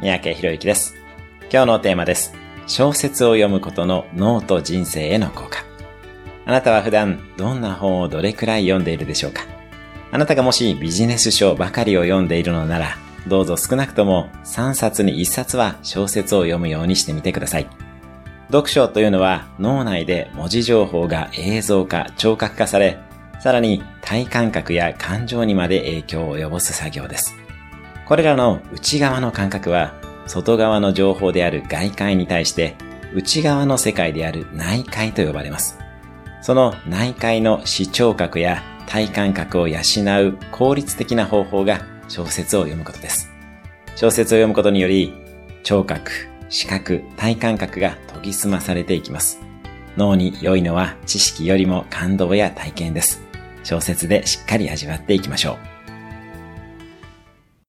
三宅博之です。今日のテーマです。小説を読むことの脳と人生への効果。あなたは普段どんな本をどれくらい読んでいるでしょうかあなたがもしビジネス書ばかりを読んでいるのなら、どうぞ少なくとも3冊に1冊は小説を読むようにしてみてください。読書というのは脳内で文字情報が映像化、聴覚化され、さらに体感覚や感情にまで影響を及ぼす作業です。これらの内側の感覚は外側の情報である外界に対して内側の世界である内界と呼ばれます。その内界の視聴覚や体感覚を養う効率的な方法が小説を読むことです。小説を読むことにより聴覚、視覚、体感覚が研ぎ澄まされていきます。脳に良いのは知識よりも感動や体験です。小説でしっかり味わっていきましょう。